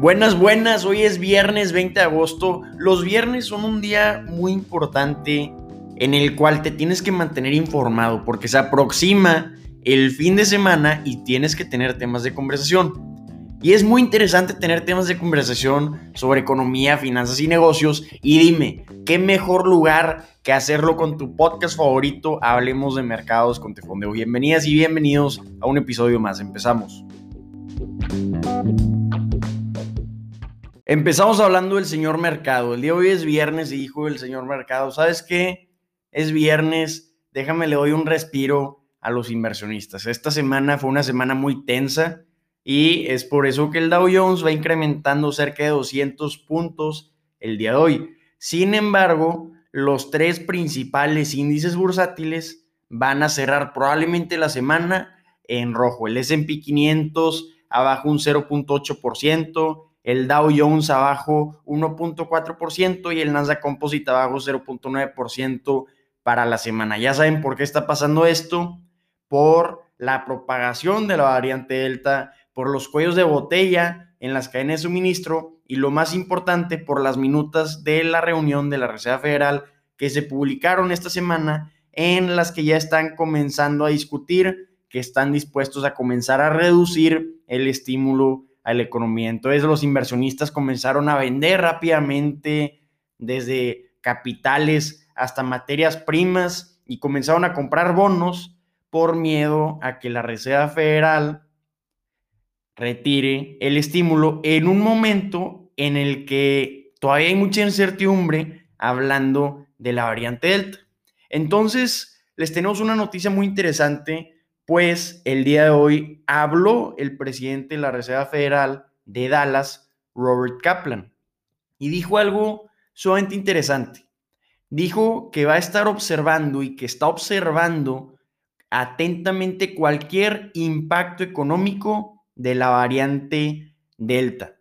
Buenas, buenas, hoy es viernes 20 de agosto. Los viernes son un día muy importante en el cual te tienes que mantener informado porque se aproxima el fin de semana y tienes que tener temas de conversación. Y es muy interesante tener temas de conversación sobre economía, finanzas y negocios. Y dime, ¿qué mejor lugar que hacerlo con tu podcast favorito? Hablemos de mercados con Tefondeo. Bienvenidas y bienvenidos a un episodio más. Empezamos. Empezamos hablando del señor mercado. El día de hoy es viernes y dijo el señor mercado, ¿sabes qué? Es viernes, déjame le doy un respiro a los inversionistas. Esta semana fue una semana muy tensa y es por eso que el Dow Jones va incrementando cerca de 200 puntos el día de hoy. Sin embargo, los tres principales índices bursátiles van a cerrar probablemente la semana en rojo. El S&P 500 abajo un 0.8%, el Dow Jones abajo 1.4% y el Nasdaq Composite abajo 0.9% para la semana. Ya saben por qué está pasando esto, por la propagación de la variante Delta, por los cuellos de botella en las cadenas de suministro y lo más importante, por las minutas de la reunión de la Reserva Federal que se publicaron esta semana en las que ya están comenzando a discutir que están dispuestos a comenzar a reducir el estímulo a la economía. Entonces los inversionistas comenzaron a vender rápidamente desde capitales hasta materias primas y comenzaron a comprar bonos por miedo a que la Reserva Federal retire el estímulo en un momento en el que todavía hay mucha incertidumbre hablando de la variante Delta. Entonces, les tenemos una noticia muy interesante pues el día de hoy habló el presidente de la Reserva Federal de Dallas, Robert Kaplan, y dijo algo sumamente interesante. Dijo que va a estar observando y que está observando atentamente cualquier impacto económico de la variante Delta.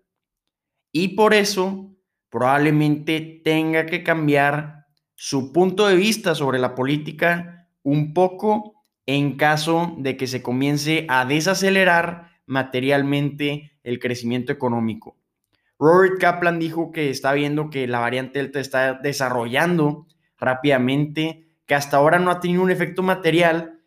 Y por eso probablemente tenga que cambiar su punto de vista sobre la política un poco en caso de que se comience a desacelerar materialmente el crecimiento económico. Robert Kaplan dijo que está viendo que la variante Delta está desarrollando rápidamente, que hasta ahora no ha tenido un efecto material,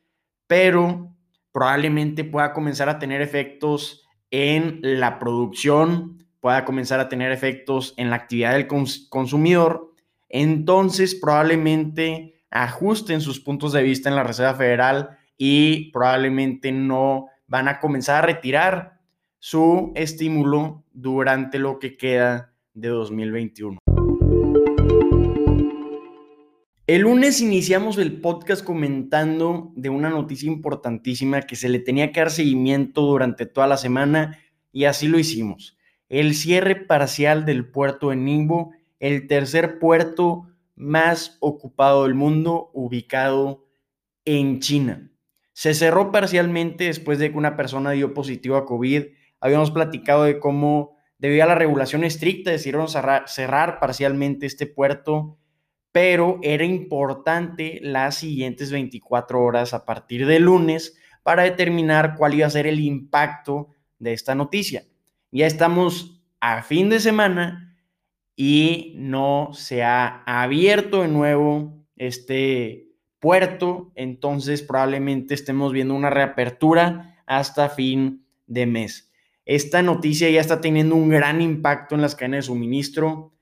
pero probablemente pueda comenzar a tener efectos en la producción, pueda comenzar a tener efectos en la actividad del consumidor. Entonces, probablemente ajusten sus puntos de vista en la Reserva Federal y probablemente no van a comenzar a retirar su estímulo durante lo que queda de 2021. El lunes iniciamos el podcast comentando de una noticia importantísima que se le tenía que dar seguimiento durante toda la semana y así lo hicimos. El cierre parcial del puerto de Ningbo, el tercer puerto más ocupado del mundo, ubicado en China. Se cerró parcialmente después de que una persona dio positivo a COVID. Habíamos platicado de cómo, debido a la regulación estricta, decidieron cerrar, parcialmente este puerto, pero era importante las siguientes 24 horas a partir de lunes para determinar cuál iba a ser el impacto de esta noticia. Ya estamos a fin de semana y no se ha abierto de nuevo este puerto, entonces probablemente estemos viendo una reapertura hasta fin de mes. Esta noticia ya está teniendo un gran impacto en las cadenas de suministro.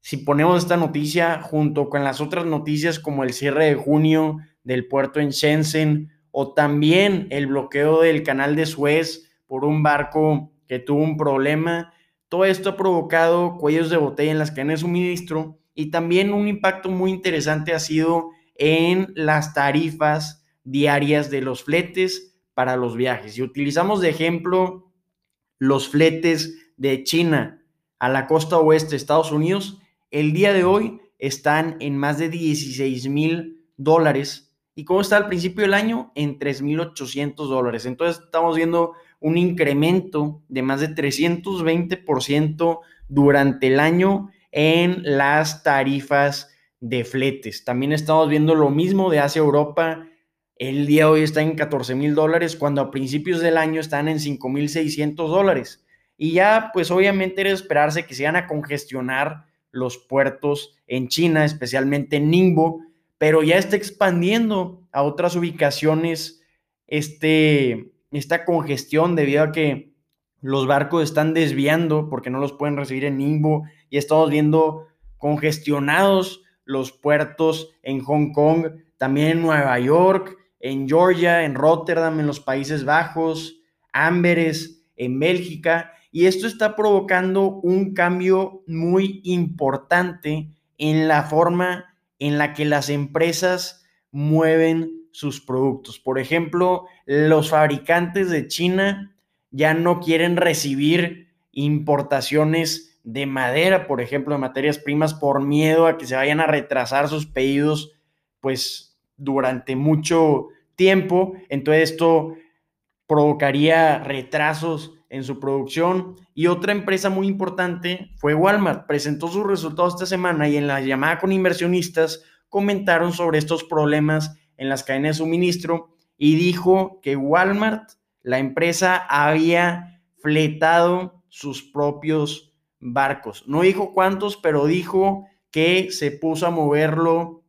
Si ponemos esta noticia junto con las otras noticias como el cierre de junio del puerto en Shenzhen o también el bloqueo del canal de Suez por un barco que tuvo un problema, todo esto ha provocado cuellos de botella en las cadenas de suministro y también un impacto muy interesante ha sido en las tarifas diarias de los fletes para los viajes. Si utilizamos de ejemplo los fletes de China a la costa oeste de Estados Unidos, el día de hoy están en más de 16 mil dólares. ¿Y cómo está al principio del año? En 3.800 dólares. Entonces estamos viendo un incremento de más de 320% durante el año en las tarifas de fletes. También estamos viendo lo mismo de Asia Europa. El día de hoy está en 14 mil dólares, cuando a principios del año están en 5 mil 600 dólares. Y ya, pues obviamente era esperarse que se iban a congestionar los puertos en China, especialmente en Ningbo, pero ya está expandiendo a otras ubicaciones este, esta congestión debido a que los barcos están desviando porque no los pueden recibir en Ningbo y estamos viendo congestionados los puertos en Hong Kong, también en Nueva York, en Georgia, en Rotterdam, en los Países Bajos, Amberes, en Bélgica, y esto está provocando un cambio muy importante en la forma en la que las empresas mueven sus productos. Por ejemplo, los fabricantes de China ya no quieren recibir importaciones de madera, por ejemplo, de materias primas, por miedo a que se vayan a retrasar sus pedidos, pues durante mucho tiempo. Entonces esto provocaría retrasos en su producción. Y otra empresa muy importante fue Walmart. Presentó sus resultados esta semana y en la llamada con inversionistas comentaron sobre estos problemas en las cadenas de suministro y dijo que Walmart, la empresa, había fletado sus propios barcos. No dijo cuántos, pero dijo que se puso a moverlo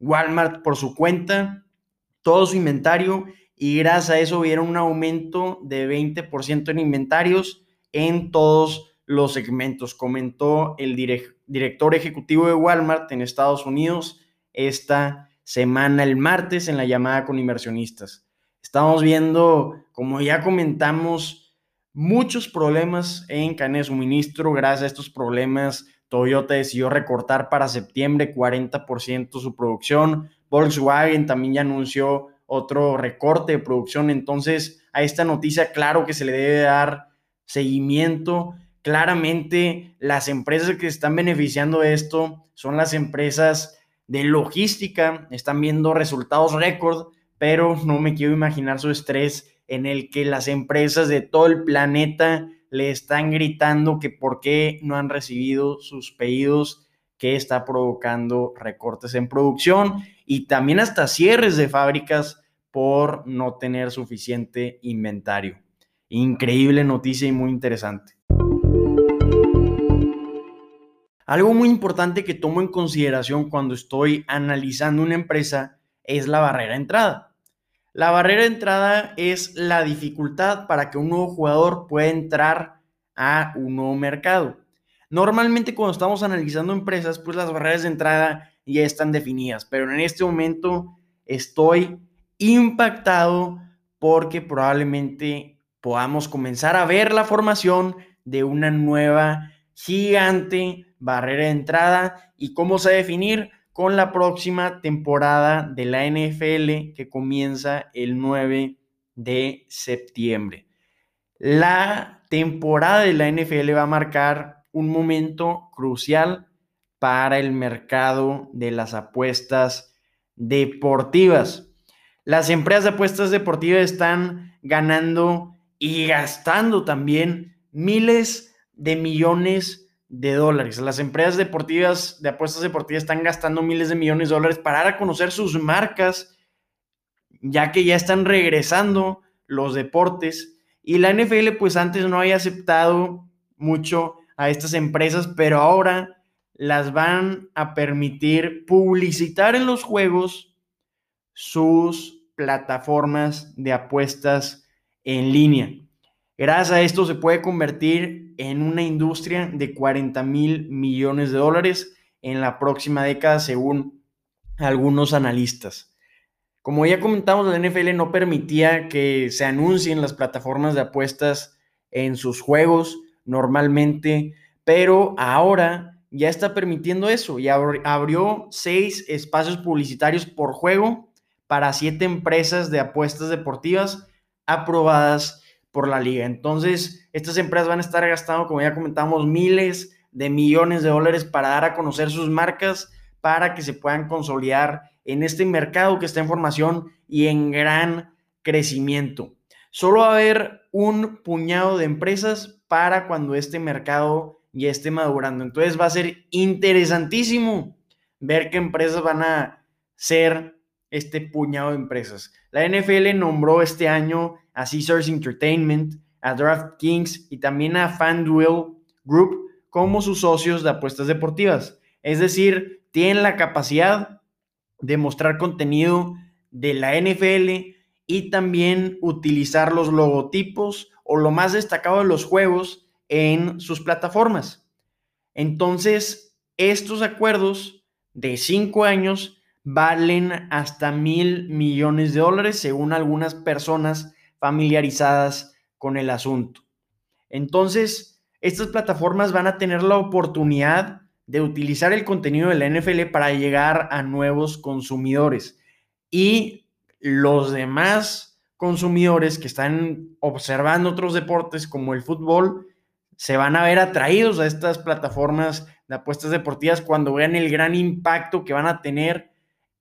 Walmart por su cuenta, todo su inventario y gracias a eso vieron un aumento de 20% en inventarios en todos los segmentos, comentó el director ejecutivo de Walmart en Estados Unidos esta semana, el martes, en la llamada con inversionistas. Estamos viendo, como ya comentamos, muchos problemas en cadena de suministro. Gracias a estos problemas, Toyota decidió recortar para septiembre 40% su producción. Volkswagen también ya anunció otro recorte de producción. Entonces, a esta noticia, claro que se le debe dar seguimiento. Claramente, las empresas que están beneficiando de esto son las empresas de logística, están viendo resultados récord, pero no me quiero imaginar su estrés en el que las empresas de todo el planeta le están gritando que por qué no han recibido sus pedidos, que está provocando recortes en producción y también hasta cierres de fábricas por no tener suficiente inventario. Increíble noticia y muy interesante. Algo muy importante que tomo en consideración cuando estoy analizando una empresa es la barrera de entrada. La barrera de entrada es la dificultad para que un nuevo jugador pueda entrar a un nuevo mercado. Normalmente cuando estamos analizando empresas, pues las barreras de entrada ya están definidas, pero en este momento estoy impactado porque probablemente podamos comenzar a ver la formación de una nueva gigante barrera de entrada y cómo se va a definir con la próxima temporada de la NFL que comienza el 9 de septiembre. La temporada de la NFL va a marcar un momento crucial para el mercado de las apuestas deportivas. Las empresas de apuestas deportivas están ganando y gastando también miles de millones de dólares. Las empresas deportivas de apuestas deportivas están gastando miles de millones de dólares para dar a conocer sus marcas, ya que ya están regresando los deportes. Y la NFL pues antes no había aceptado mucho a estas empresas, pero ahora las van a permitir publicitar en los juegos sus plataformas de apuestas en línea. Gracias a esto se puede convertir en una industria de 40 mil millones de dólares en la próxima década, según algunos analistas. Como ya comentamos, la NFL no permitía que se anuncien las plataformas de apuestas en sus juegos normalmente, pero ahora ya está permitiendo eso y abrió seis espacios publicitarios por juego para siete empresas de apuestas deportivas aprobadas por la liga. Entonces, estas empresas van a estar gastando, como ya comentamos, miles de millones de dólares para dar a conocer sus marcas, para que se puedan consolidar en este mercado que está en formación y en gran crecimiento. Solo va a haber un puñado de empresas para cuando este mercado ya esté madurando. Entonces va a ser interesantísimo ver qué empresas van a ser este puñado de empresas. La NFL nombró este año a Caesars Entertainment, a DraftKings y también a FanDuel Group como sus socios de apuestas deportivas. Es decir, tienen la capacidad de mostrar contenido de la NFL y también utilizar los logotipos o lo más destacado de los juegos en sus plataformas. Entonces, estos acuerdos de cinco años valen hasta mil millones de dólares según algunas personas familiarizadas con el asunto. Entonces, estas plataformas van a tener la oportunidad de utilizar el contenido de la NFL para llegar a nuevos consumidores. Y los demás consumidores que están observando otros deportes como el fútbol se van a ver atraídos a estas plataformas de apuestas deportivas cuando vean el gran impacto que van a tener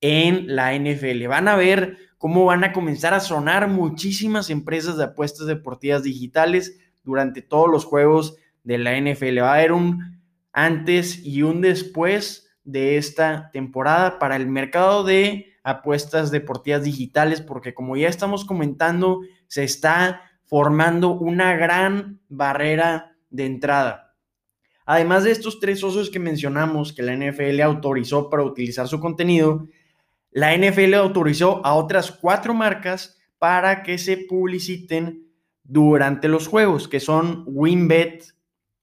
en la NFL. Van a ver cómo van a comenzar a sonar muchísimas empresas de apuestas deportivas digitales durante todos los juegos de la NFL. Va a haber un antes y un después de esta temporada para el mercado de apuestas deportivas digitales, porque como ya estamos comentando, se está formando una gran barrera de entrada. Además de estos tres socios que mencionamos que la NFL autorizó para utilizar su contenido, la NFL autorizó a otras cuatro marcas para que se publiciten durante los juegos, que son WinBet,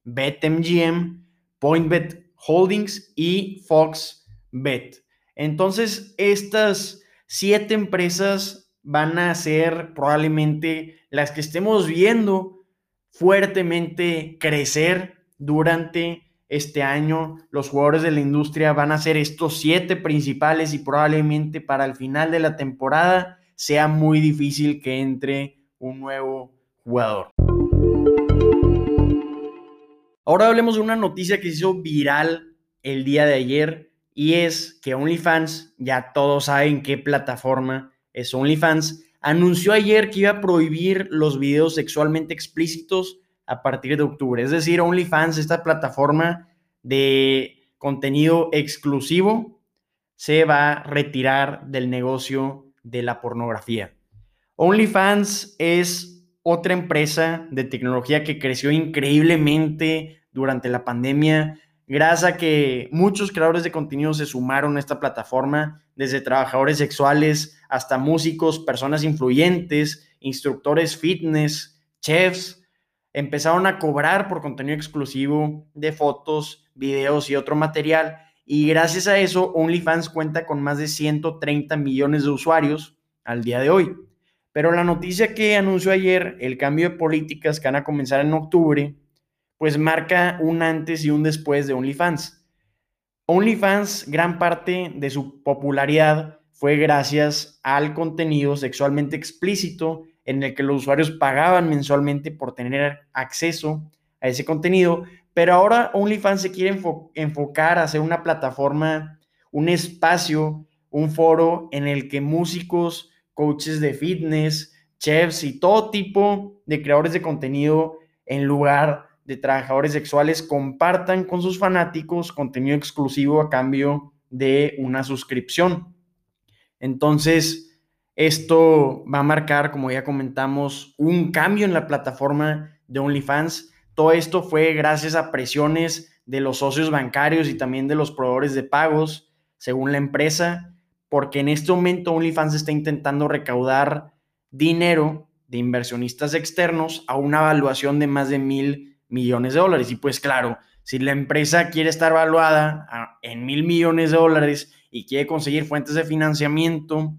BetMGM, PointBet Holdings y FoxBet. Entonces, estas siete empresas van a ser probablemente las que estemos viendo fuertemente crecer durante este año. Los jugadores de la industria van a ser estos siete principales y probablemente para el final de la temporada sea muy difícil que entre un nuevo jugador. Ahora hablemos de una noticia que se hizo viral el día de ayer y es que OnlyFans, ya todos saben qué plataforma es OnlyFans, anunció ayer que iba a prohibir los videos sexualmente explícitos a partir de octubre. Es decir, OnlyFans, esta plataforma de contenido exclusivo, se va a retirar del negocio de la pornografía. OnlyFans es otra empresa de tecnología que creció increíblemente durante la pandemia, gracias a que muchos creadores de contenido se sumaron a esta plataforma, desde trabajadores sexuales hasta músicos, personas influyentes, instructores fitness, chefs, empezaron a cobrar por contenido exclusivo de fotos, videos y otro material. Y gracias a eso, OnlyFans cuenta con más de 130 millones de usuarios al día de hoy. Pero la noticia que anunció ayer, el cambio de políticas que van a comenzar en octubre, pues marca un antes y un después de OnlyFans. OnlyFans, gran parte de su popularidad fue gracias al contenido sexualmente explícito en el que los usuarios pagaban mensualmente por tener acceso a ese contenido, pero ahora OnlyFans se quiere enfocar a hacer una plataforma, un espacio, un foro en el que músicos, coaches de fitness, chefs y todo tipo de creadores de contenido en lugar de trabajadores sexuales compartan con sus fanáticos contenido exclusivo a cambio de una suscripción. Entonces, esto va a marcar, como ya comentamos, un cambio en la plataforma de OnlyFans. Todo esto fue gracias a presiones de los socios bancarios y también de los proveedores de pagos, según la empresa, porque en este momento OnlyFans está intentando recaudar dinero de inversionistas externos a una evaluación de más de mil millones de dólares. Y pues claro, si la empresa quiere estar valuada en mil millones de dólares y quiere conseguir fuentes de financiamiento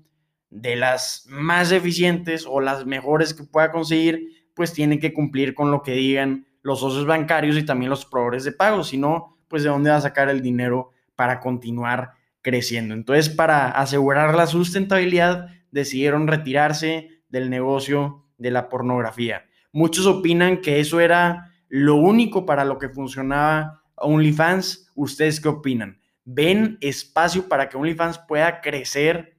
de las más eficientes o las mejores que pueda conseguir, pues tiene que cumplir con lo que digan los socios bancarios y también los proveedores de pago. Si no, pues de dónde va a sacar el dinero para continuar creciendo. Entonces, para asegurar la sustentabilidad, decidieron retirarse del negocio de la pornografía. Muchos opinan que eso era lo único para lo que funcionaba OnlyFans, ¿ustedes qué opinan? ¿Ven espacio para que OnlyFans pueda crecer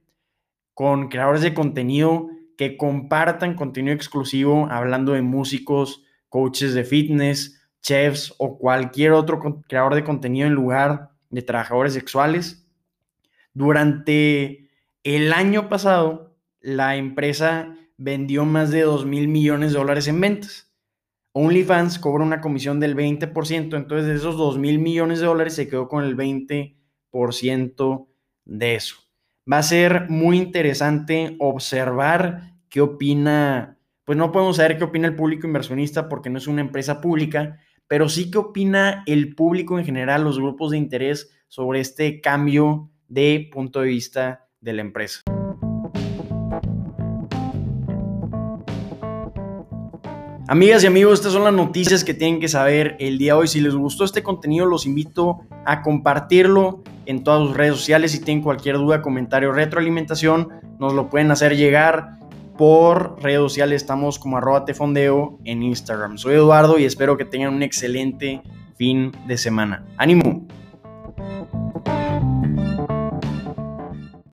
con creadores de contenido que compartan contenido exclusivo, hablando de músicos, coaches de fitness, chefs o cualquier otro creador de contenido en lugar de trabajadores sexuales? Durante el año pasado, la empresa vendió más de 2 mil millones de dólares en ventas OnlyFans cobra una comisión del 20%, entonces de esos 2 mil millones de dólares se quedó con el 20% de eso. Va a ser muy interesante observar qué opina, pues no podemos saber qué opina el público inversionista porque no es una empresa pública, pero sí qué opina el público en general, los grupos de interés sobre este cambio de punto de vista de la empresa. Amigas y amigos, estas son las noticias que tienen que saber el día de hoy. Si les gustó este contenido, los invito a compartirlo en todas sus redes sociales. Si tienen cualquier duda, comentario, retroalimentación, nos lo pueden hacer llegar por redes sociales. Estamos como arroba tefondeo en Instagram. Soy Eduardo y espero que tengan un excelente fin de semana. ¡Ánimo!